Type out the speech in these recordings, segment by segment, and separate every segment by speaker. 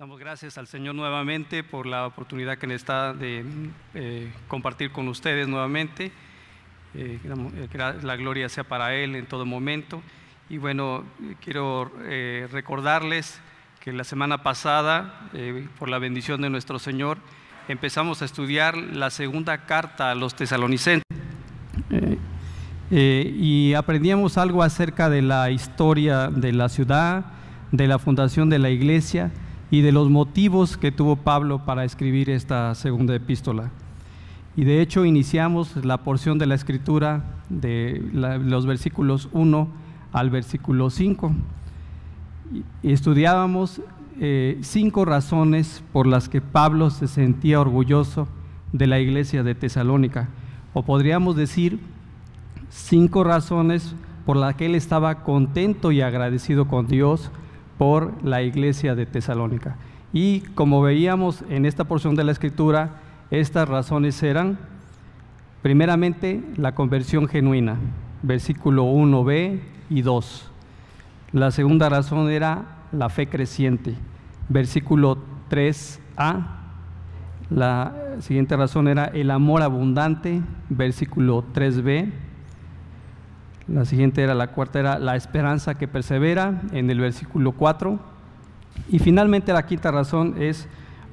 Speaker 1: Damos gracias al Señor nuevamente por la oportunidad que nos está de eh, compartir con ustedes nuevamente. Eh, que la gloria sea para Él en todo momento. Y bueno, quiero eh, recordarles que la semana pasada, por la bendición de nuestro Señor, empezamos a estudiar la segunda carta a los tesalonicenses. y aprendíamos algo acerca de la historia de la ciudad, de la fundación de la iglesia y de los motivos que tuvo Pablo para escribir esta segunda epístola. Y de hecho iniciamos la porción de la escritura de los versículos 1 al versículo 5. Y estudiábamos eh, cinco razones por las que Pablo se sentía orgulloso de la iglesia de Tesalónica. O podríamos decir cinco razones por las que él estaba contento y agradecido con Dios por la iglesia de Tesalónica. Y como veíamos en esta porción de la escritura, estas razones eran, primeramente, la conversión genuina, versículo 1b y 2. La segunda razón era la fe creciente, versículo 3a. La siguiente razón era el amor abundante, versículo 3b. La siguiente era la cuarta, era la esperanza que persevera en el versículo 4. Y finalmente la quinta razón es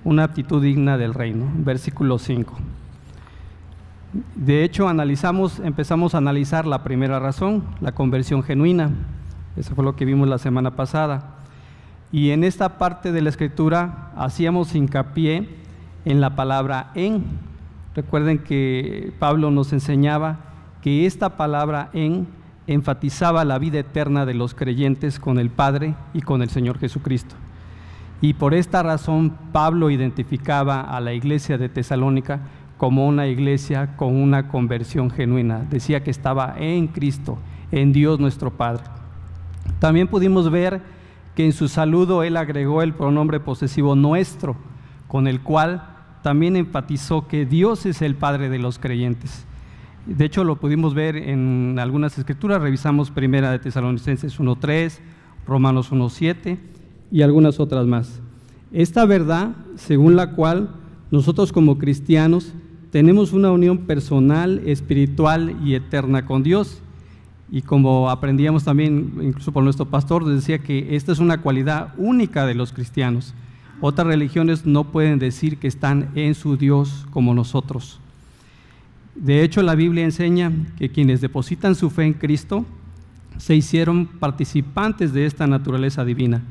Speaker 1: una aptitud digna del reino, versículo 5. De hecho, analizamos, empezamos a analizar la primera razón, la conversión genuina. Eso fue lo que vimos la semana pasada. Y en esta parte de la escritura hacíamos hincapié en la palabra en. Recuerden que Pablo nos enseñaba que esta palabra en enfatizaba la vida eterna de los creyentes con el Padre y con el Señor Jesucristo. Y por esta razón Pablo identificaba a la iglesia de Tesalónica como una iglesia con una conversión genuina. Decía que estaba en Cristo, en Dios nuestro Padre. También pudimos ver que en su saludo él agregó el pronombre posesivo nuestro, con el cual también enfatizó que Dios es el Padre de los creyentes. De hecho, lo pudimos ver en algunas escrituras, revisamos Primera de Tesalonicenses 1.3, Romanos 1.7 y algunas otras más. Esta verdad, según la cual nosotros como cristianos tenemos una unión personal, espiritual y eterna con Dios. Y como aprendíamos también, incluso por nuestro pastor, decía que esta es una cualidad única de los cristianos. Otras religiones no pueden decir que están en su Dios como nosotros. De hecho, la Biblia enseña que quienes depositan su fe en Cristo se hicieron participantes de esta naturaleza divina.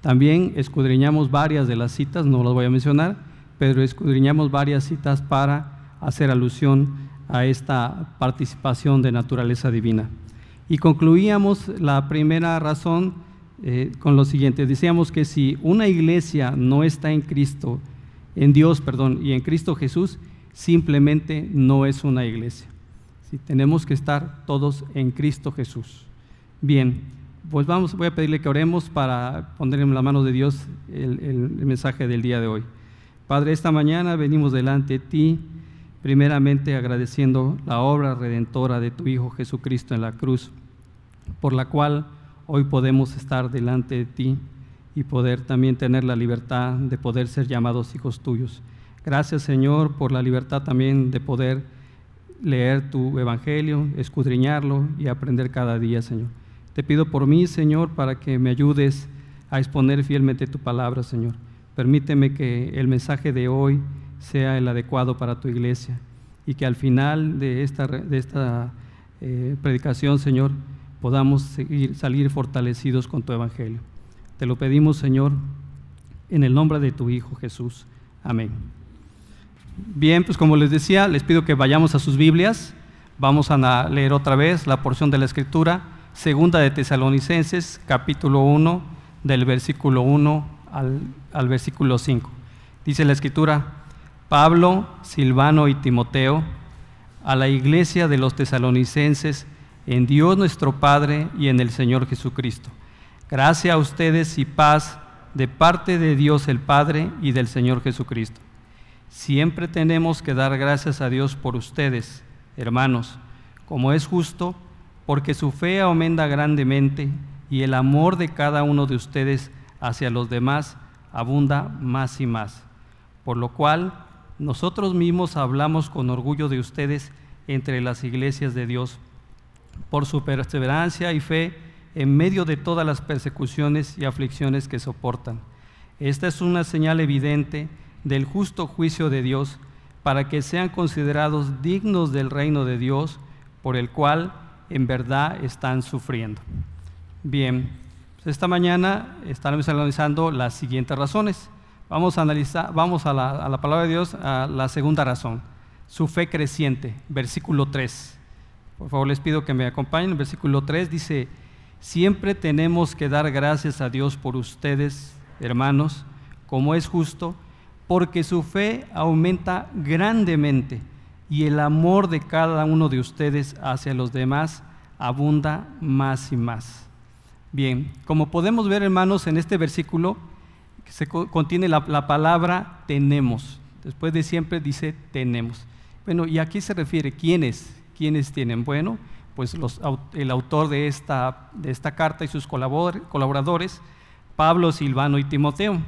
Speaker 1: También escudriñamos varias de las citas, no las voy a mencionar, pero escudriñamos varias citas para hacer alusión a esta participación de naturaleza divina. Y concluíamos la primera razón eh, con lo siguiente. Decíamos que si una iglesia no está en Cristo, en Dios, perdón, y en Cristo Jesús, simplemente no es una iglesia. Si tenemos que estar todos en Cristo Jesús. Bien, pues vamos, voy a pedirle que oremos para poner en la mano de Dios el, el mensaje del día de hoy. Padre, esta mañana venimos delante de ti, primeramente agradeciendo la obra redentora de tu Hijo Jesucristo en la cruz, por la cual hoy podemos estar delante de ti y poder también tener la libertad de poder ser llamados hijos tuyos. Gracias Señor por la libertad también de poder leer tu evangelio, escudriñarlo y aprender cada día, Señor. Te pido por mí, Señor, para que me ayudes a exponer fielmente tu palabra, Señor. Permíteme que el mensaje de hoy sea el adecuado para tu iglesia y que al final de esta, eh, predicación, Señor, podamos salir fortalecidos con tu evangelio. Te lo pedimos, Señor, en el nombre de tu Hijo Jesús. Amén. Bien, pues como les decía, les pido que vayamos a sus Biblias. Vamos a leer otra vez la porción de la Escritura, segunda de Tesalonicenses, capítulo 1, del versículo 1 al, al versículo 5. Dice la Escritura, Pablo, Silvano y Timoteo, a la iglesia de los tesalonicenses, en Dios nuestro Padre y en el Señor Jesucristo. Gracias a ustedes y paz de parte de Dios el Padre y del Señor Jesucristo. Siempre tenemos que dar gracias a Dios por ustedes, hermanos, como es justo, porque su fe aumenta grandemente y el amor de cada uno de ustedes hacia los demás abunda más y más. Por lo cual, nosotros mismos hablamos con orgullo de ustedes entre las iglesias de Dios, por su perseverancia y fe en medio de todas las persecuciones y aflicciones que soportan. Esta es una señal evidente del justo juicio de Dios para que sean considerados dignos del reino de Dios por el cual en verdad están sufriendo. Bien, pues esta mañana estaremos analizando las siguientes razones. Vamos a analizar, vamos a la, a la palabra de Dios, a la segunda razón, su fe creciente, versículo 3. Por favor, les pido que me acompañen. versículo 3 dice, siempre tenemos que dar gracias a Dios por ustedes, hermanos, como es justo, porque su fe aumenta grandemente y el amor de cada uno de ustedes hacia los demás abunda más y más. Bien, como podemos ver hermanos en este versículo, se contiene la, la palabra tenemos. Después de siempre dice tenemos. Bueno, ¿y aquí se refiere? ¿Quiénes? ¿Quiénes tienen? Bueno, pues el autor de esta, de esta carta y sus colaboradores, Pablo, Silvano y Timoteo.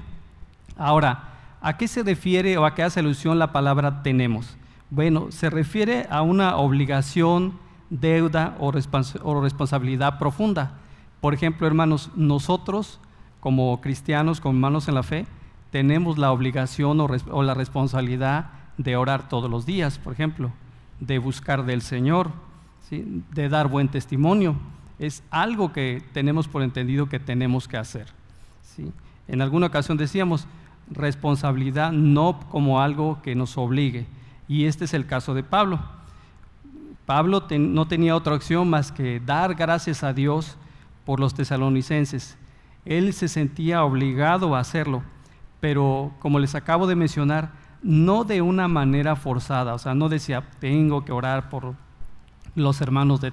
Speaker 1: Ahora, ¿a qué se refiere o a qué hace alusión la palabra tenemos? Bueno, se refiere a una obligación, deuda o, responsabilidad profunda. Por ejemplo, hermanos, nosotros como cristianos, como hermanos en la fe, tenemos la obligación o, la responsabilidad de orar todos los días, por ejemplo, de buscar del Señor, de dar buen testimonio. Es algo que tenemos por entendido que tenemos que hacer. ¿sí? En alguna ocasión decíamos, responsabilidad no como algo que nos obligue. Y este es el caso de Pablo. Pablo no tenía otra opción más que dar gracias a Dios por los tesalonicenses. Él se sentía obligado a hacerlo, pero como les acabo de mencionar, no de una manera forzada, o sea, no decía, tengo que orar por los hermanos de,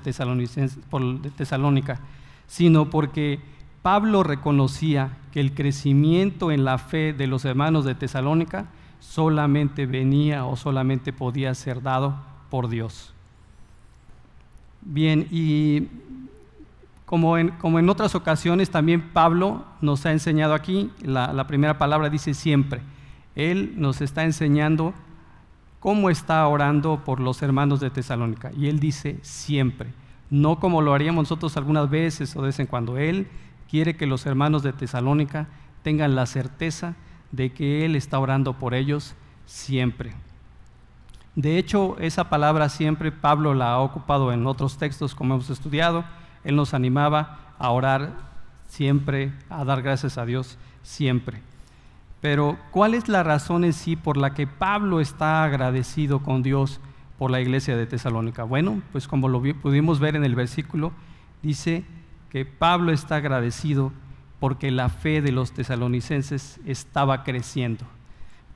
Speaker 1: por, de Tesalónica, sino porque Pablo reconocía que el crecimiento en la fe de los hermanos de Tesalónica solamente venía o solamente podía ser dado por Dios. Bien, y como en, como en otras ocasiones también Pablo nos ha enseñado aquí, la, la primera palabra dice siempre, él nos está enseñando cómo está orando por los hermanos de Tesalónica. Y él dice siempre, no como lo haríamos nosotros algunas veces o de vez en cuando. Él quiere que los hermanos de Tesalónica tengan la certeza de que Él está orando por ellos siempre. De hecho, esa palabra siempre Pablo la ha ocupado en otros textos como hemos estudiado. Él nos animaba a orar siempre, a dar gracias a Dios siempre. Pero, ¿cuál es la razón en sí por la que Pablo está agradecido con Dios por la iglesia de Tesalónica? Bueno, pues como lo pudimos ver en el versículo, dice que Pablo está agradecido porque la fe de los tesalonicenses estaba creciendo.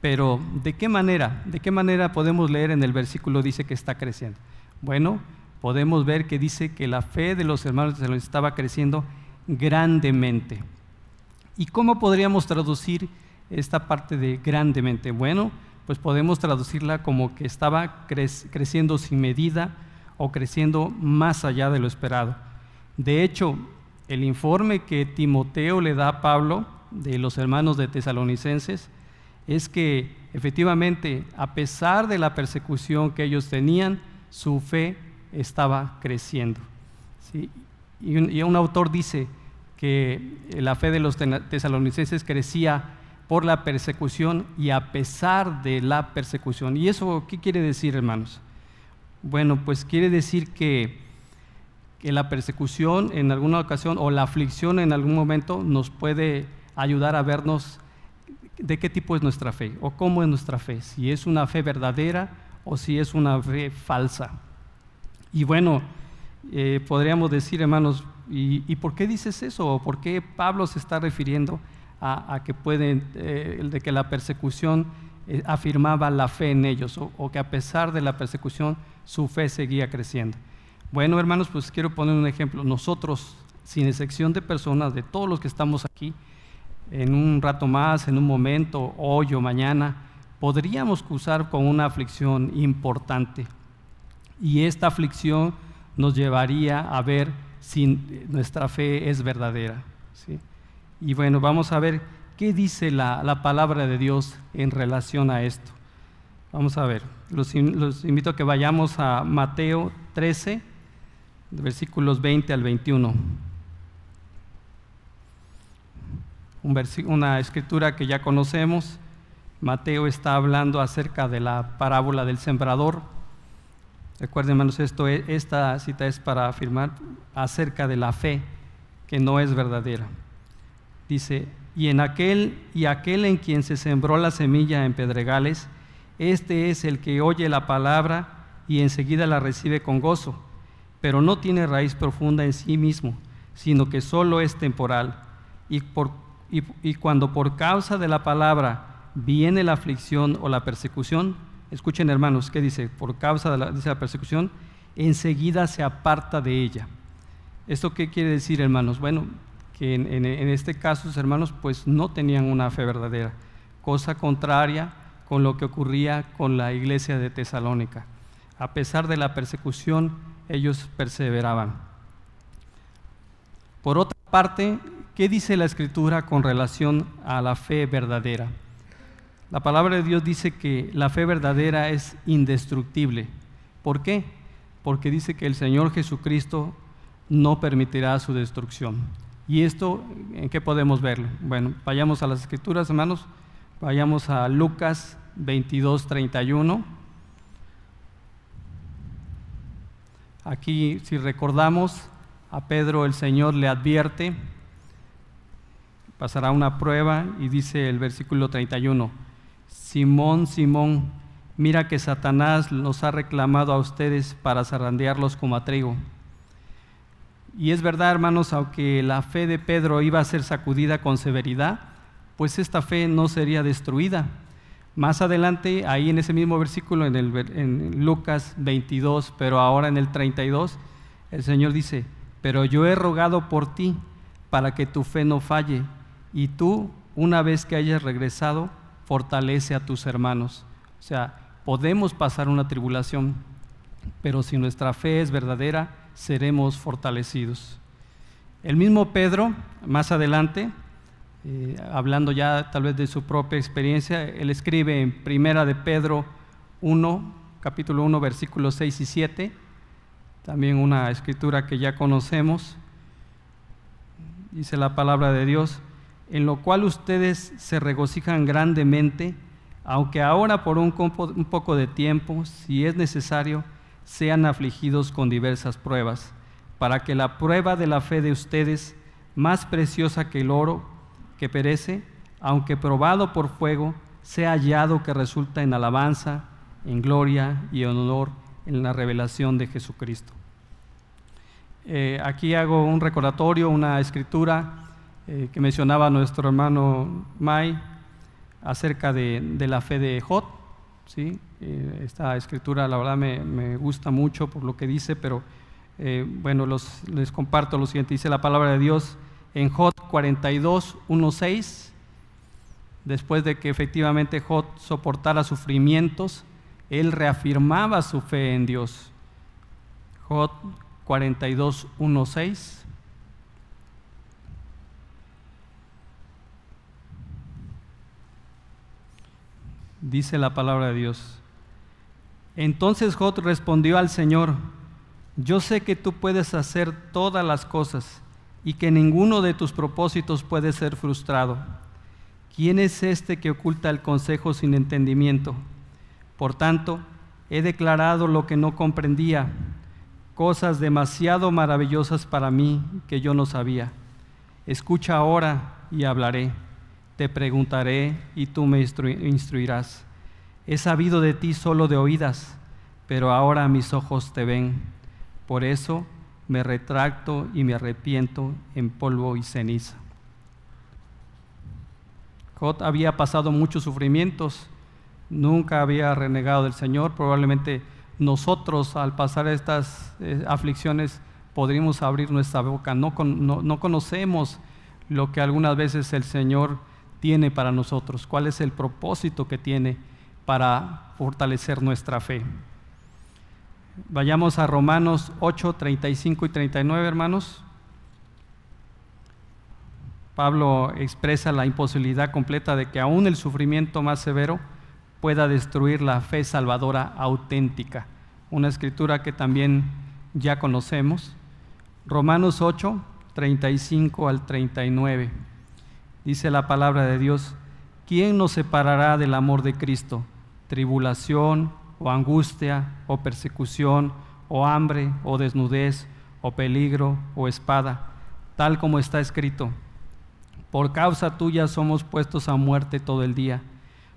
Speaker 1: Pero, ¿de qué manera? ¿De qué manera podemos leer en el versículo dice que está creciendo? Bueno, podemos ver que dice que la fe de los hermanos tesalonicenses estaba creciendo grandemente. ¿Y cómo podríamos traducir esta parte de grandemente? Bueno, pues podemos traducirla como que estaba creciendo sin medida o creciendo más allá de lo esperado. De hecho, el informe que Timoteo le da a Pablo de los hermanos de tesalonicenses es que efectivamente, a pesar de la persecución que ellos tenían, su fe estaba creciendo. Y, un, y un autor dice que la fe de los tesalonicenses crecía por la persecución y a pesar de la persecución. ¿Y eso qué quiere decir, hermanos? Bueno, pues quiere decir que, que, la persecución en alguna ocasión o la aflicción en algún momento nos puede ayudar a vernos de qué tipo es nuestra fe o cómo es nuestra fe, si es una fe verdadera o si es una fe falsa. Y bueno, eh, podríamos decir, hermanos, ¿y, ¿y por qué dices eso? ¿O por qué Pablo se está refiriendo a, que pueden, eh, de que la persecución eh, afirmaba la fe en ellos o, que a pesar de la persecución su fe seguía creciendo. Bueno, hermanos, pues quiero poner un ejemplo. Nosotros, sin excepción de personas, de todos los que estamos aquí, en un rato más, en un momento, hoy o mañana, podríamos cruzar con una aflicción importante. Y esta aflicción nos llevaría a ver si nuestra fe es verdadera. ¿sí? Y bueno, vamos a ver qué dice la, palabra de Dios en relación a esto. Vamos a ver, los, los invito a que vayamos a Mateo 13, versículos 20 al 21. una escritura que ya conocemos. Mateo está hablando acerca de la parábola del sembrador. Recuerden, hermanos, esto, esta cita es para afirmar acerca de la fe que no es verdadera. Dice, y en aquel y aquel en quien se sembró la semilla en pedregales, este es el que oye la palabra y enseguida la recibe con gozo, pero no tiene raíz profunda en sí mismo, sino que solo es temporal. Y, cuando por causa de la palabra viene la aflicción o la persecución, escuchen hermanos, ¿qué dice? Por causa de la, persecución, enseguida se aparta de ella. ¿Esto qué quiere decir, hermanos? Bueno, que en, en, este caso sus hermanos pues no tenían una fe verdadera, cosa contraria con lo que ocurría con la iglesia de Tesalónica. A pesar de la persecución, ellos perseveraban. Por otra parte, ¿qué dice la escritura con relación a la fe verdadera? La palabra de Dios dice que la fe verdadera es indestructible. ¿Por qué? Porque dice que el Señor Jesucristo no permitirá su destrucción. ¿Y esto en qué podemos verlo? Bueno, vayamos a las escrituras, hermanos. Vayamos a Lucas 22, 31. Aquí, si recordamos, a Pedro el Señor le advierte, pasará una prueba y dice el versículo 31, Simón, Simón, mira que Satanás los ha reclamado a ustedes para zarandearlos como a trigo. Y es verdad, hermanos, aunque la fe de Pedro iba a ser sacudida con severidad, pues esta fe no sería destruida. Más adelante, ahí en ese mismo versículo, en, en Lucas 22, pero ahora en el 32, el Señor dice, pero yo he rogado por ti para que tu fe no falle, y tú, una vez que hayas regresado, fortalece a tus hermanos. O sea, podemos pasar una tribulación, pero si nuestra fe es verdadera, seremos fortalecidos. El mismo Pedro, más adelante, eh, hablando ya tal vez de su propia experiencia, él escribe en Primera de Pedro 1, capítulo 1, versículos 6 y 7, también una escritura que ya conocemos, dice la palabra de Dios, en lo cual ustedes se regocijan grandemente, aunque ahora por un poco de tiempo, si es necesario, sean afligidos con diversas pruebas, para que la prueba de la fe de ustedes, más preciosa que el oro que perece, aunque probado por fuego, sea hallado que resulta en alabanza, en gloria y en honor en la revelación de Jesucristo. Eh, aquí hago un recordatorio, una escritura eh, que mencionaba nuestro hermano Mai acerca de, la fe de Jot, ¿sí? Eh, esta escritura la verdad me, gusta mucho por lo que dice, pero bueno, les comparto lo siguiente. Dice la palabra de Dios en Jot 42, 1, 6. Después de que efectivamente Jot soportara sufrimientos, él reafirmaba su fe en Dios. Jot 42, 1, 6. dice la palabra de Dios. Entonces Jot respondió al Señor, yo sé que tú puedes hacer todas las cosas y que ninguno de tus propósitos puede ser frustrado. ¿Quién es este que oculta el consejo sin entendimiento? Por tanto, he declarado lo que no comprendía, cosas demasiado maravillosas para mí que yo no sabía. Escucha ahora y hablaré. Te preguntaré y tú me instruirás. He sabido de ti solo de oídas, pero ahora mis ojos te ven. Por eso me retracto y me arrepiento en polvo y ceniza. Jot había pasado muchos sufrimientos, nunca había renegado del Señor. Probablemente nosotros al pasar estas eh, aflicciones podríamos abrir nuestra boca. No, no conocemos lo que algunas veces el Señor tiene para nosotros, cuál es el propósito que tiene para fortalecer nuestra fe. Vayamos a Romanos 8, 35 y 39, hermanos. Pablo expresa la imposibilidad completa de que aún el sufrimiento más severo pueda destruir la fe salvadora auténtica. Una escritura que también ya conocemos. Romanos 8, 35 al 39. Dice la palabra de Dios, ¿quién nos separará del amor de Cristo? Tribulación o angustia o persecución o hambre o desnudez o peligro o espada, tal como está escrito por causa tuya somos puestos a muerte todo el día.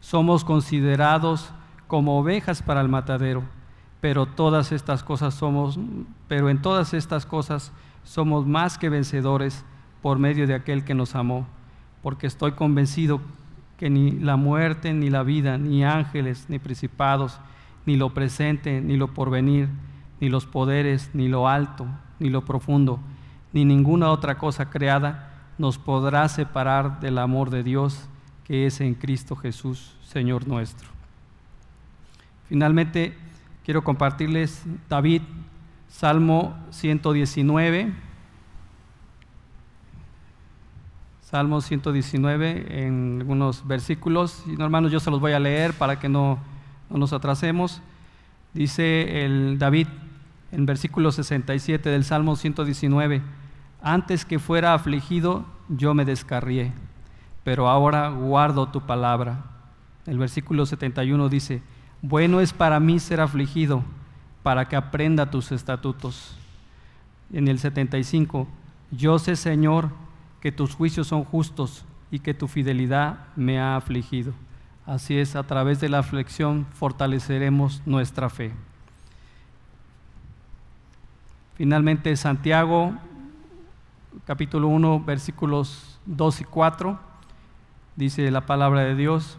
Speaker 1: Somos considerados como ovejas para el matadero, pero todas estas cosas somos, pero en todas estas cosas somos más que vencedores por medio de aquel que nos amó, porque estoy convencido que ni la muerte, ni la vida, ni ángeles, ni principados, ni lo presente, ni lo porvenir, ni los poderes, ni lo alto, ni lo profundo, ni ninguna otra cosa creada nos podrá separar del amor de Dios que es en Cristo Jesús, Señor nuestro. Finalmente, quiero compartirles David, Salmo 119. Salmo 119 en algunos versículos. Y hermanos, yo se los voy a leer para que no, no nos atrasemos. Dice el David en versículo 67 del Salmo 119 antes que fuera afligido, yo me descarrié, pero ahora guardo tu palabra. El versículo 71 dice, bueno es para mí ser afligido, para que aprenda tus estatutos. En el 75, yo sé, Señor, que tus juicios son justos y que tu fidelidad me ha afligido. Así es, a través de la aflicción fortaleceremos nuestra fe. Finalmente, Santiago capítulo 1, versículos 2 y 4, dice la palabra de Dios,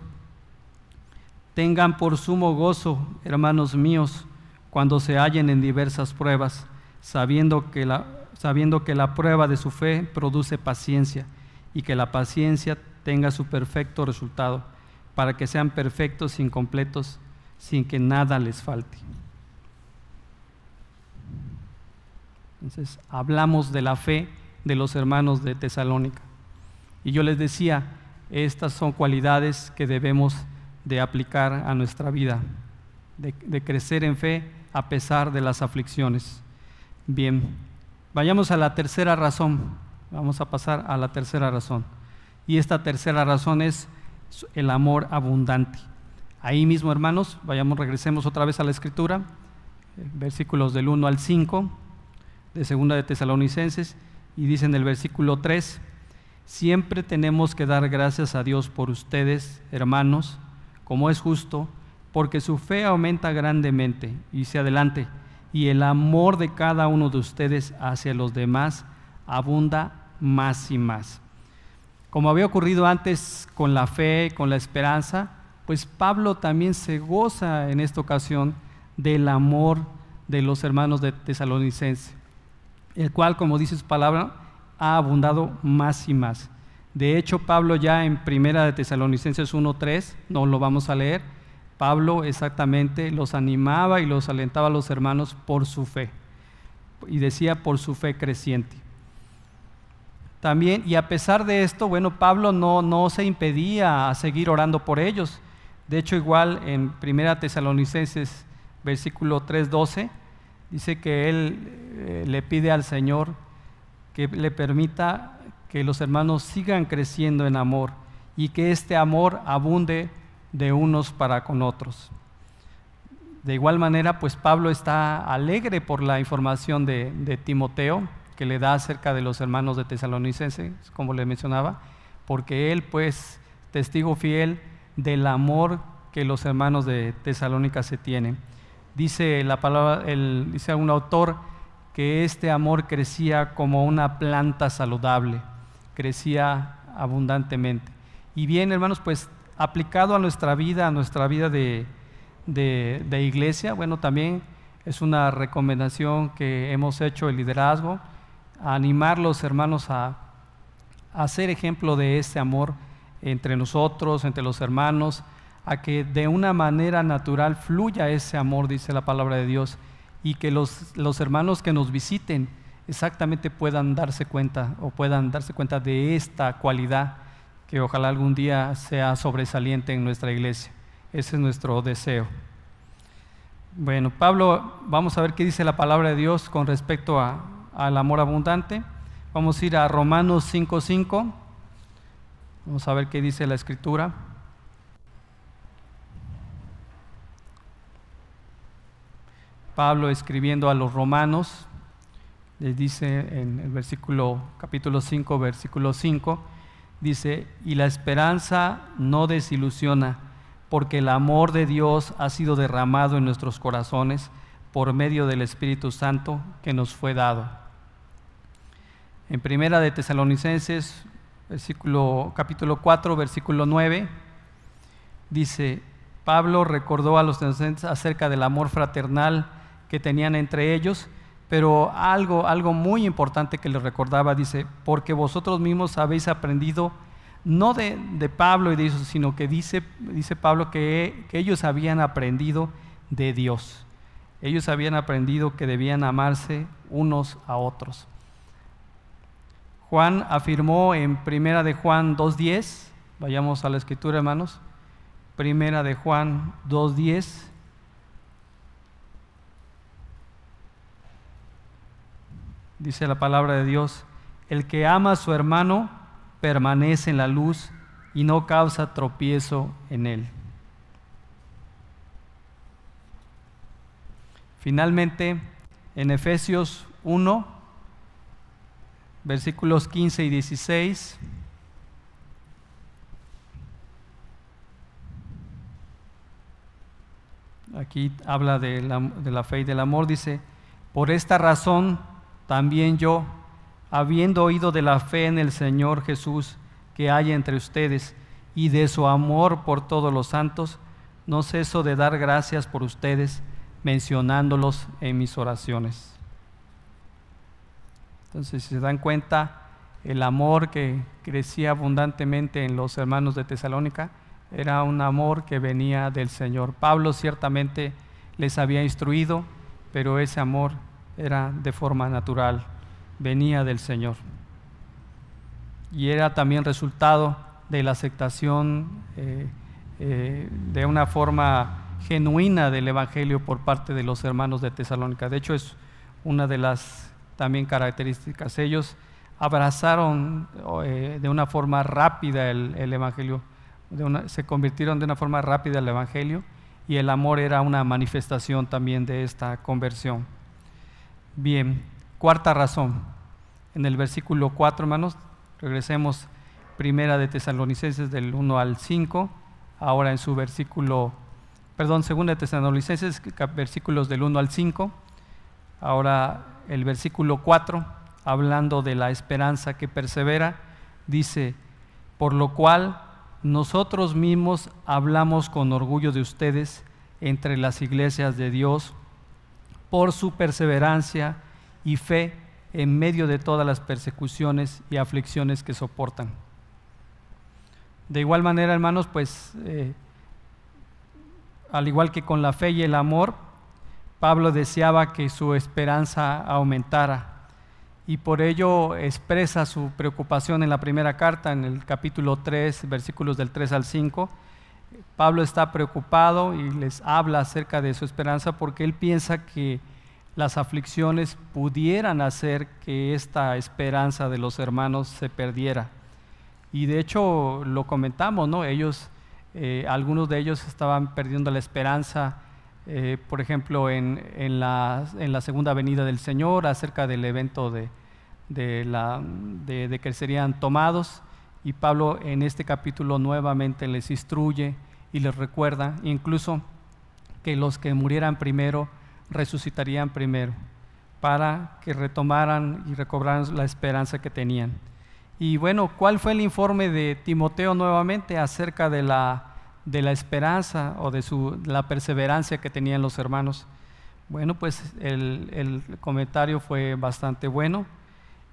Speaker 1: tengan por sumo gozo, hermanos míos, cuando se hallen en diversas pruebas, sabiendo que la, sabiendo que la prueba de su fe produce paciencia y que la paciencia tenga su perfecto resultado, para que sean perfectos incompletos, sin que nada les falte. Entonces, hablamos de la fe de los hermanos de Tesalónica. Y yo les decía, estas son cualidades que debemos de aplicar a nuestra vida, de, crecer en fe a pesar de las aflicciones. Bien, vayamos a la tercera razón. Vamos a pasar a la tercera razón. Y esta tercera razón es el amor abundante. Ahí mismo, hermanos, vayamos, regresemos otra vez a la escritura, versículos del 1 al 5 de segunda de Tesalonicenses, y dice en el versículo 3, siempre tenemos que dar gracias a Dios por ustedes, hermanos, como es justo, porque su fe aumenta grandemente. Y se adelante, y el amor de cada uno de ustedes hacia los demás abunda más y más. Como había ocurrido antes con la fe, con la esperanza, pues Pablo también se goza en esta ocasión del amor de los hermanos de Tesalonicense el cual, como dice su palabra, ha abundado más y más. De hecho, Pablo ya en Primera de Tesalonicenses 1.3, no lo vamos a leer, Pablo exactamente los animaba y los alentaba a los hermanos por su fe. Y decía por su fe creciente. También, y a pesar de esto, bueno, Pablo no, no se impedía a seguir orando por ellos. De hecho, igual en Primera Tesalonicenses, versículo 3.12, dice que él eh, le pide al Señor que le permita que los hermanos sigan creciendo en amor y que este amor abunde de unos para con otros. De igual manera, pues Pablo está alegre por la información de, de Timoteo que le da acerca de los hermanos de Tesalonicense, como le mencionaba, porque él pues testigo fiel del amor que los hermanos de Tesalónica se tienen. Dice la palabra, el, dice un autor que este amor crecía como una planta saludable, crecía abundantemente. Y bien, hermanos, pues aplicado a nuestra vida, a nuestra vida de, de, iglesia, bueno, también es una recomendación que hemos hecho el liderazgo, a animar los hermanos a, a ser ejemplo de este amor entre nosotros, entre los hermanos, a que de una manera natural fluya ese amor, dice la palabra de Dios, y que los, los hermanos que nos visiten exactamente puedan darse cuenta o puedan darse cuenta de esta cualidad que ojalá algún día sea sobresaliente en nuestra iglesia. Ese es nuestro deseo. Bueno, Pablo, vamos a ver qué dice la palabra de Dios con respecto al amor abundante. Vamos a ir a Romanos 5.5. Vamos a ver qué dice la escritura. Pablo escribiendo a los romanos, les dice en el versículo capítulo 5, versículo 5, dice, y la esperanza no desilusiona, porque el amor de Dios ha sido derramado en nuestros corazones por medio del Espíritu Santo que nos fue dado. En Primera de Tesalonicenses, versículo, capítulo 4, versículo 9, dice, Pablo recordó a los tesalonicenses acerca del amor fraternal que tenían entre ellos, pero algo, algo muy importante que les recordaba, dice, porque vosotros mismos habéis aprendido, no de, Pablo y de eso, sino que dice, dice Pablo que, que ellos habían aprendido de Dios. Ellos habían aprendido que debían amarse unos a otros. Juan afirmó en Primera de Juan 2.10, vayamos a la escritura hermanos, Primera de Juan 2.10, dice la palabra de Dios, el que ama a su hermano permanece en la luz y no causa tropiezo en él. Finalmente, en Efesios 1, versículos 15 y 16, aquí habla de la, de la fe y del amor, dice, por esta razón, también yo, habiendo oído de la fe en el Señor Jesús que hay entre ustedes y de su amor por todos los santos, no ceso de dar gracias por ustedes, mencionándolos en mis oraciones. Entonces, si se dan cuenta, el amor que crecía abundantemente en los hermanos de Tesalónica era un amor que venía del Señor. Pablo ciertamente les había instruido, pero ese amor era de forma natural, venía del Señor. Y era también resultado de la aceptación eh, eh, de una forma genuina del Evangelio por parte de los hermanos de Tesalónica. De hecho, es una de las también características. Ellos abrazaron eh, de una forma rápida el, Evangelio, se convirtieron de una forma rápida al Evangelio y el amor era una manifestación también de esta conversión. Bien, cuarta razón. En el versículo 4, hermanos, regresemos primera de Tesalonicenses del 1 al 5, ahora en su versículo, perdón, segunda de Tesalonicenses, versículos del 1 al 5, ahora el versículo 4, hablando de la esperanza que persevera, dice, por lo cual nosotros mismos hablamos con orgullo de ustedes entre las iglesias de Dios, por su perseverancia y fe en medio de todas las persecuciones y aflicciones que soportan. De igual manera, hermanos, pues eh, al igual que con la fe y el amor, Pablo deseaba que su esperanza aumentara y por ello expresa su preocupación en la primera carta, en el capítulo 3, versículos del 3 al 5, Pablo está preocupado y les habla acerca de su esperanza porque él piensa que las aflicciones pudieran hacer que esta esperanza de los hermanos se perdiera. Y de hecho lo comentamos, ¿no? Ellos, eh, algunos de ellos estaban perdiendo la esperanza, eh, por ejemplo, en, en, la, en, la, segunda venida del Señor, acerca del evento de, de, la, de, de que serían tomados. Y Pablo en este capítulo nuevamente les instruye y les recuerda incluso que los que murieran primero resucitarían primero para que retomaran y recobraran la esperanza que tenían. Y bueno, ¿cuál fue el informe de Timoteo nuevamente acerca de la, de la esperanza o de su, la perseverancia que tenían los hermanos? Bueno, pues el, el comentario fue bastante bueno.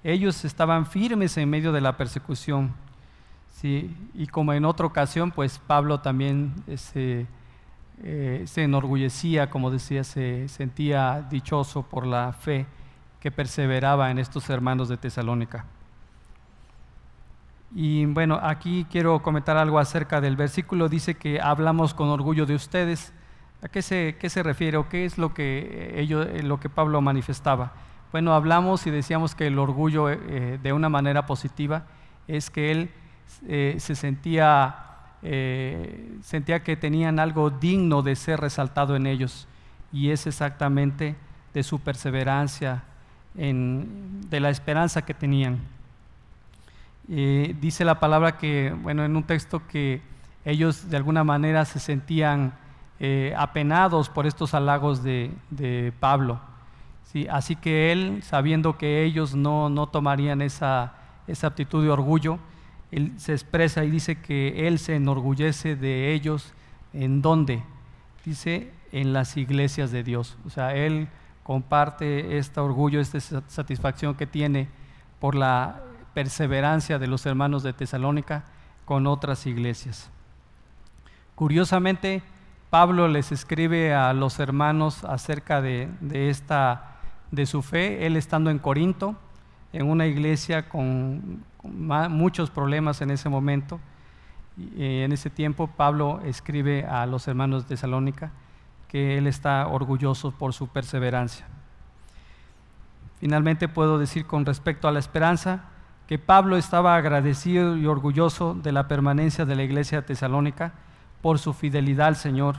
Speaker 1: Ellos estaban firmes en medio de la persecución Sí, y como en otra ocasión, pues Pablo también se, eh, se enorgullecía, como decía, se sentía dichoso por la fe que perseveraba en estos hermanos de Tesalónica. Y bueno, aquí quiero comentar algo acerca del versículo. Dice que hablamos con orgullo de ustedes. ¿A qué se, qué se refiere o qué es lo que, ellos, lo que Pablo manifestaba? Bueno, hablamos y decíamos que el orgullo eh, de una manera positiva es que él eh, se sentía, eh, sentía que tenían algo digno de ser resaltado en ellos y es exactamente de su perseverancia, de la esperanza que tenían. Dice la palabra que, bueno, en un texto que ellos de alguna manera se sentían apenados por estos halagos de, de Pablo así que él, sabiendo que ellos no, no tomarían esa, esa actitud de orgullo, él se expresa y dice que él se enorgullece de ellos. ¿En dónde? Dice, en las iglesias de Dios. O sea, él comparte este orgullo, esta satisfacción que tiene por la perseverancia de los hermanos de Tesalónica con otras iglesias. Curiosamente, Pablo les escribe a los hermanos acerca de, de esta de su fe, él estando en Corinto, en una iglesia con, muchos problemas en ese momento. Y en ese tiempo Pablo escribe a los hermanos de Salónica que él está orgulloso por su perseverancia. Finalmente puedo decir con respecto a la esperanza que Pablo estaba agradecido y orgulloso de la permanencia de la iglesia Tesalónica por su fidelidad al Señor,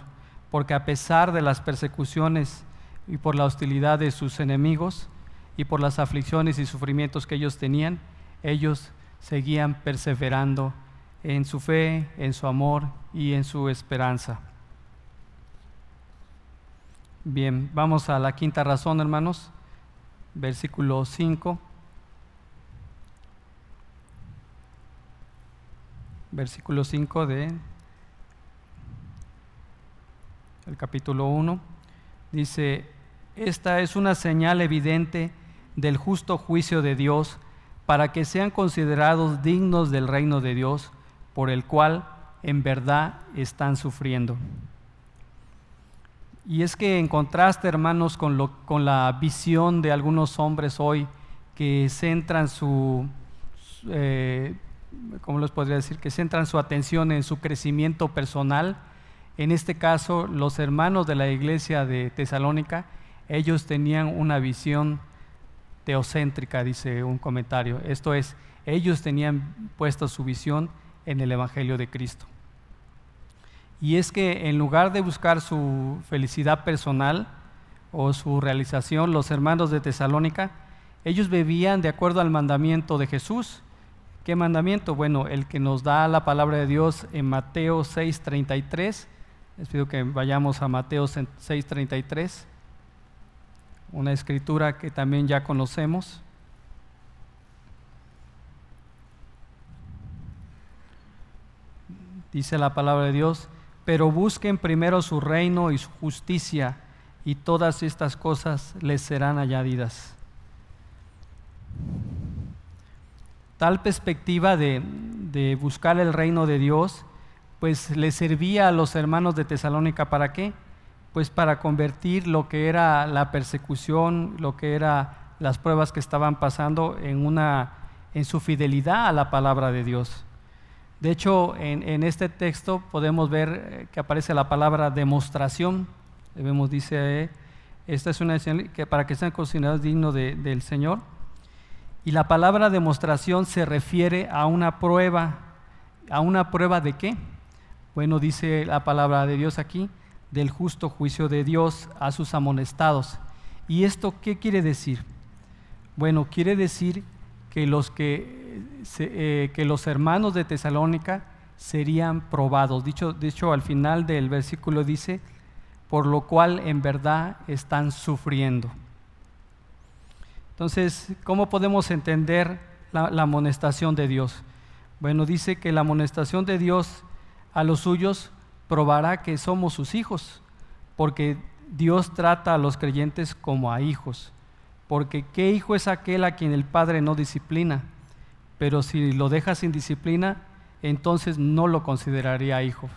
Speaker 1: porque a pesar de las persecuciones y por la hostilidad de sus enemigos y por las aflicciones y sufrimientos que ellos tenían, ellos seguían perseverando en su fe, en su amor y en su esperanza. Bien, vamos a la quinta razón, hermanos, versículo 5. Versículo 5 de el capítulo 1. Dice, esta es una señal evidente del justo juicio de Dios para que sean considerados dignos del reino de Dios, por el cual en verdad están sufriendo. Y es que en contraste, hermanos, con, lo, con la visión de algunos hombres hoy que centran su, eh, ¿cómo les podría decir? Que centran su atención en su crecimiento personal. En este caso, los hermanos de la iglesia de Tesalónica ellos tenían una visión teocéntrica, dice un comentario. Esto es, ellos tenían puesta su visión en el Evangelio de Cristo. Y es que en lugar de buscar su felicidad personal o su realización, los hermanos de Tesalónica, ellos bebían de acuerdo al mandamiento de Jesús. ¿Qué mandamiento? Bueno, el que nos da la palabra de Dios en Mateo 6:33. Les pido que vayamos a Mateo 6:33 una escritura que también ya conocemos. Dice la palabra de Dios, pero busquen primero su reino y su justicia y todas estas cosas les serán añadidas. Tal perspectiva de, de buscar el reino de Dios, pues le servía a los hermanos de Tesalónica para qué? pues para convertir lo que era la persecución, lo que era las pruebas que estaban pasando en una en su fidelidad a la palabra de Dios. De hecho, en, este texto podemos ver eh, que aparece la palabra demostración. Debemos dice, eh, esta es una que para que sean considerados dignos del Señor. Y la palabra demostración se refiere a una prueba. ¿A una prueba de qué? Bueno, dice la palabra de Dios aquí, del justo juicio de Dios a sus amonestados. ¿Y esto qué quiere decir? Bueno, quiere decir que los, que, eh, que los hermanos de Tesalónica serían probados. Dicho, dicho al final del versículo dice, por lo cual en verdad están sufriendo. Entonces, ¿cómo podemos entender la, la amonestación de Dios? Bueno, dice que la amonestación de Dios a los suyos probará que somos sus hijos, porque Dios trata a los creyentes como a hijos. Porque ¿qué hijo es aquel a quien el Padre no disciplina? Pero si lo deja sin disciplina, entonces no lo consideraría hijo.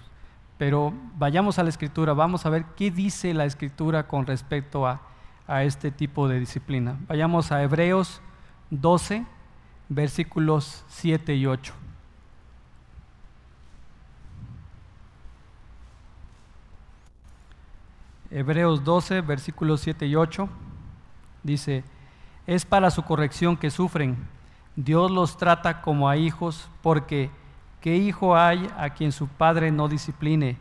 Speaker 1: Pero vayamos a la escritura, vamos a ver qué dice la escritura con respecto a, a este tipo de disciplina. Vayamos a Hebreos 12, versículos 7 y 8. Hebreos 12, versículos 7 y 8, dice, es para su corrección que sufren. Dios los trata como a hijos, porque ¿qué hijo hay a quien su padre no discipline?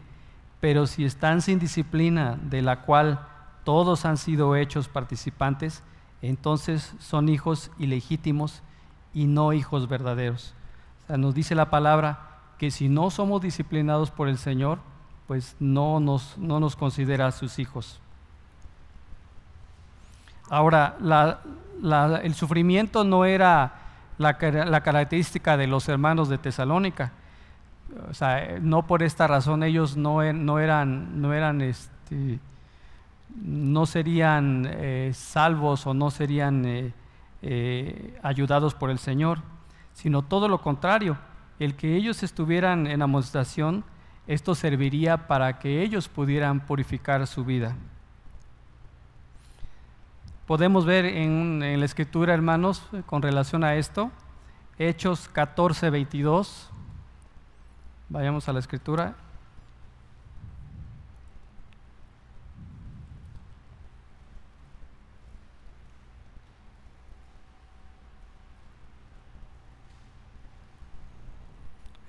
Speaker 1: Pero si están sin disciplina, de la cual todos han sido hechos participantes, entonces son hijos ilegítimos y no hijos verdaderos. O sea, nos dice la palabra que si no somos disciplinados por el Señor, pues no nos, no nos considera sus hijos. Ahora, el sufrimiento no era la, característica de los hermanos de Tesalónica. O sea, no por esta razón ellos no, er, no eran, no eran este, no serían eh, salvos o no serían eh, eh, ayudados por el Señor, sino todo lo contrario. El que ellos estuvieran en amonestación esto serviría para que ellos pudieran purificar su vida. Podemos ver en, la escritura, hermanos, con relación a esto, Hechos 14, 22. Vayamos a la escritura.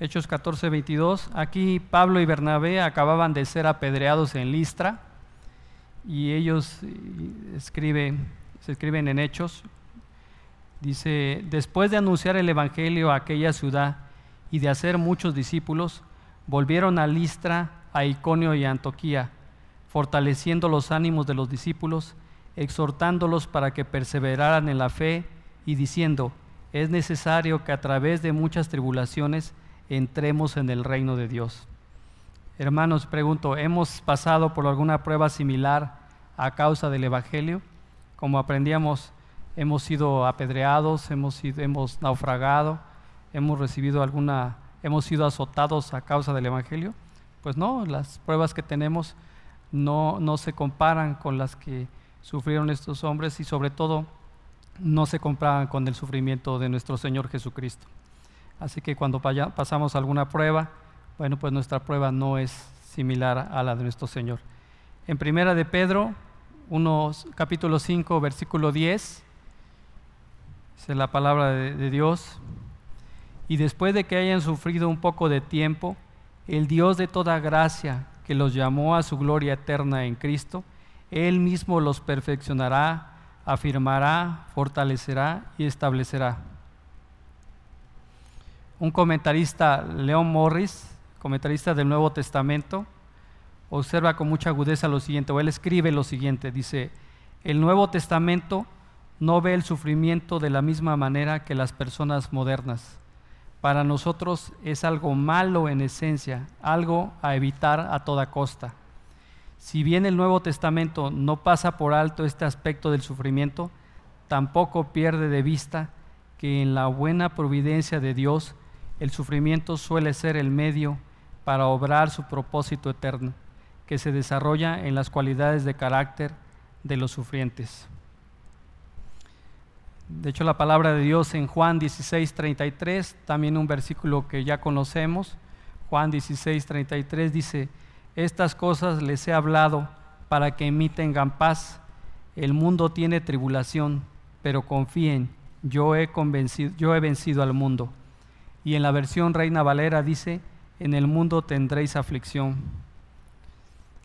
Speaker 1: Hechos 14, 22. Aquí Pablo y Bernabé acababan de ser apedreados en Listra y ellos eh, escriben, se escriben en Hechos. Dice, después de anunciar el Evangelio a aquella ciudad y de hacer muchos discípulos, volvieron a Listra, a Iconio y a Antoquía, fortaleciendo los ánimos de los discípulos, exhortándolos para que perseveraran en la fe y diciendo, es necesario que a través de muchas tribulaciones entremos en el reino de Dios. Hermanos, pregunto, ¿hemos pasado por alguna prueba similar a causa del Evangelio? Como aprendíamos, hemos sido apedreados, hemos, sido, hemos naufragado, hemos recibido alguna, hemos sido azotados a causa del Evangelio. Pues no, las pruebas que tenemos no, no se comparan con las que sufrieron estos hombres y sobre todo no se comparan con el sufrimiento de nuestro Señor Jesucristo. Así que cuando pasamos alguna prueba, bueno, pues nuestra prueba no es similar a la de nuestro Señor. En Primera de Pedro, unos, capítulo 5, versículo 10, es la palabra de, de Dios. Y después de que hayan sufrido un poco de tiempo, el Dios de toda gracia, que los llamó a su gloria eterna en Cristo, Él mismo los perfeccionará, afirmará, fortalecerá y establecerá un comentarista, Leon Morris, comentarista del Nuevo Testamento, observa con mucha agudeza lo siguiente, o él escribe lo siguiente, dice, el Nuevo Testamento no ve el sufrimiento de la misma manera que las personas modernas. Para nosotros es algo malo en esencia, algo a evitar a toda costa. Si bien el Nuevo Testamento no pasa por alto este aspecto del sufrimiento, tampoco pierde de vista que en la buena providencia de Dios el sufrimiento suele ser el medio para obrar su propósito eterno, que se desarrolla en las cualidades de carácter de los sufrientes. De hecho, la palabra de Dios en Juan 16, 33, también un versículo que ya conocemos, Juan 16, 33 dice, estas cosas les he hablado para que en mí tengan paz. El mundo tiene tribulación, pero confíen, yo he, convencido, yo he vencido al mundo. Y en la versión Reina Valera dice, en el mundo tendréis aflicción.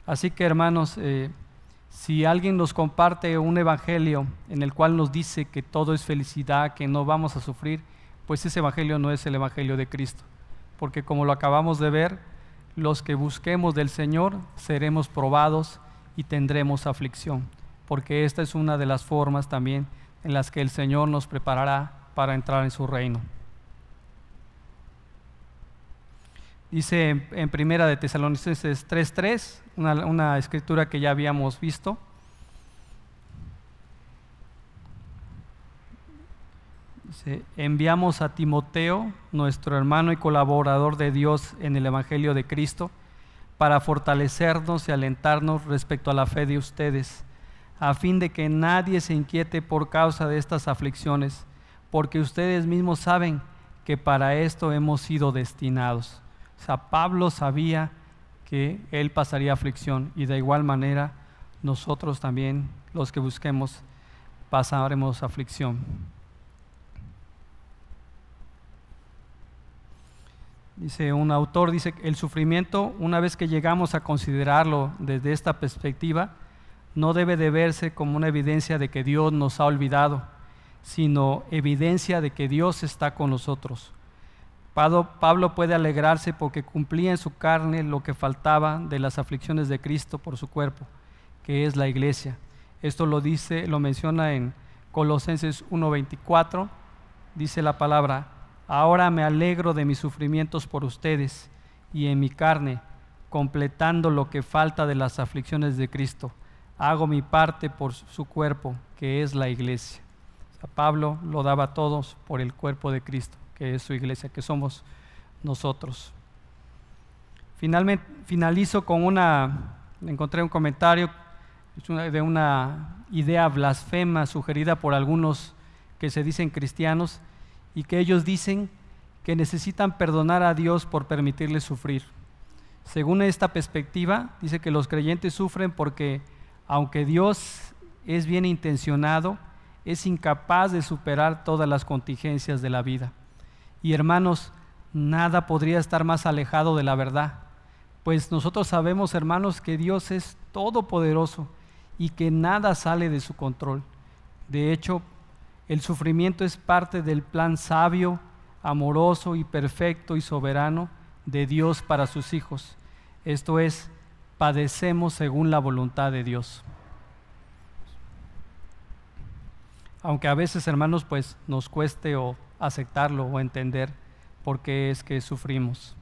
Speaker 1: Así que hermanos, eh, si alguien nos comparte un evangelio en el cual nos dice que todo es felicidad, que no vamos a sufrir, pues ese evangelio no es el evangelio de Cristo. Porque como lo acabamos de ver, los que busquemos del Señor seremos probados y tendremos aflicción. Porque esta es una de las formas también en las que el Señor nos preparará para entrar en su reino. Dice en, Primera de Tesalonicenses 3.3, una, una escritura que ya habíamos visto. Dice, enviamos a Timoteo, nuestro hermano y colaborador de Dios en el Evangelio de Cristo, para fortalecernos y alentarnos respecto a la fe de ustedes, a fin de que nadie se inquiete por causa de estas aflicciones, porque ustedes mismos saben que para esto hemos sido destinados. Pablo sabía que él pasaría aflicción y de igual manera nosotros también, los que busquemos, pasaremos aflicción. Dice un autor, dice, el sufrimiento, una vez que llegamos a considerarlo desde esta perspectiva, no debe de verse como una evidencia de que Dios nos ha olvidado, sino evidencia de que Dios está con nosotros. Pablo puede alegrarse porque cumplía en su carne lo que faltaba de las aflicciones de Cristo por su cuerpo, que es la iglesia. Esto lo dice, lo menciona en Colosenses 1:24, dice la palabra, Ahora me alegro de mis sufrimientos por ustedes y en mi carne, completando lo que falta de las aflicciones de Cristo. Hago mi parte por su cuerpo, que es la iglesia. Pablo lo daba a todos por el cuerpo de Cristo, que es su iglesia, que somos nosotros. Finalmente, finalizo con una, encontré un comentario de una idea blasfema sugerida por algunos que se dicen cristianos y que ellos dicen que necesitan perdonar a Dios por permitirles sufrir. Según esta perspectiva, dice que los creyentes sufren porque aunque Dios es bien intencionado, es incapaz de superar todas las contingencias de la vida. Y hermanos, nada podría estar más alejado de la verdad, pues nosotros sabemos, hermanos, que Dios es todopoderoso y que nada sale de su control. De hecho, el sufrimiento es parte del plan sabio, amoroso y perfecto y soberano de Dios para sus hijos. Esto es, padecemos según la voluntad de Dios. Aunque a veces, hermanos, pues nos cueste o aceptarlo o entender por qué es que sufrimos.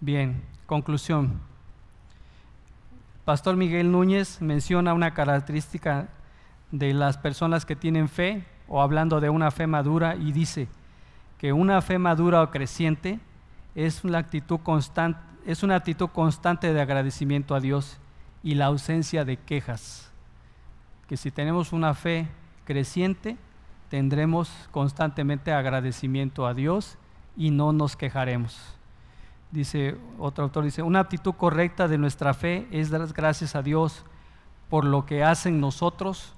Speaker 1: Bien, conclusión. Pastor Miguel Núñez menciona una característica de las personas que tienen fe o hablando de una fe madura y dice que una fe madura o creciente es una actitud constante, es actitud constante de agradecimiento a Dios y la ausencia de quejas. Que si tenemos una fe creciente, tendremos constantemente agradecimiento a Dios y no nos quejaremos. Dice otro autor, dice, una actitud correcta de nuestra fe es dar gracias a Dios por lo que hacen nosotros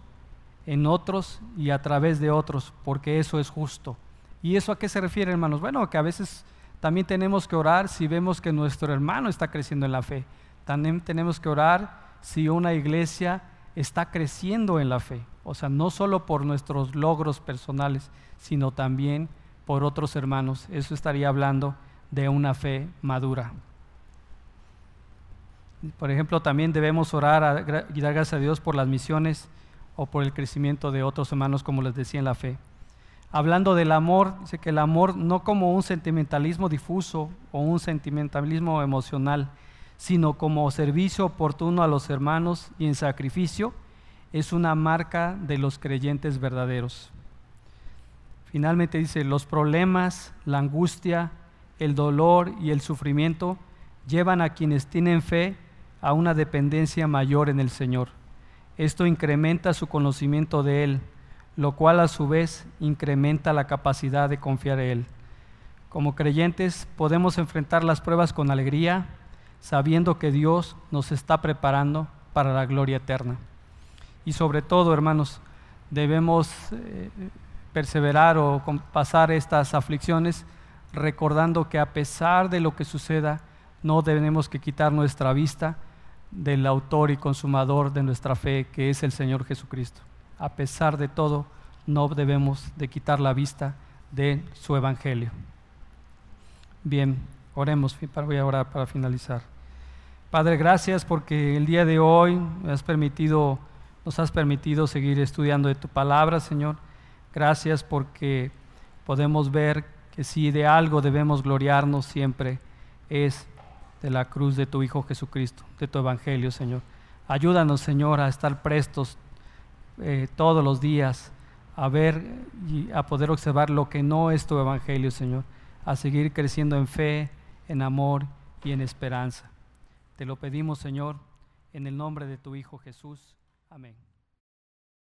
Speaker 1: en otros y a través de otros, porque eso es justo. ¿Y eso a qué se refiere, hermanos? Bueno, que a veces también tenemos que orar si vemos que nuestro hermano está creciendo en la fe. También tenemos que orar si una iglesia está creciendo en la fe. O sea, no solo por nuestros logros personales, sino también por otros hermanos. Eso estaría hablando de una fe madura. Por ejemplo, también debemos orar y dar gracias a Dios por las misiones o por el crecimiento de otros hermanos, como les decía en la fe. Hablando del amor, dice que el amor no como un sentimentalismo difuso o un sentimentalismo emocional, sino como servicio oportuno a los hermanos y en sacrificio, es una marca de los creyentes verdaderos. Finalmente dice, los problemas, la angustia, el dolor y el sufrimiento llevan a quienes tienen fe a una dependencia mayor en el Señor esto incrementa su conocimiento de Él, lo cual a su vez incrementa la capacidad de confiar en Él. Como creyentes podemos enfrentar las pruebas con alegría, sabiendo que Dios nos está preparando para la gloria eterna. Y sobre todo, hermanos, debemos eh, perseverar o pasar estas aflicciones recordando que a pesar de lo que suceda, no debemos que quitar nuestra vista del autor y consumador de nuestra fe, que es el Señor Jesucristo. A pesar de todo, no debemos de quitar la vista de su evangelio. Bien, oremos, voy a orar para finalizar. Padre, gracias porque el día de hoy has permitido, nos has permitido seguir estudiando de tu palabra, Señor. Gracias porque podemos ver que si de algo debemos gloriarnos siempre es de la cruz de tu Hijo Jesucristo, de tu Evangelio, Señor. Ayúdanos, Señor, a estar prestos eh, todos los días a ver y a poder observar lo que no es tu Evangelio, Señor, a seguir creciendo en fe, en amor y en esperanza. Te lo pedimos, Señor, en el nombre de tu Hijo Jesús. Amén.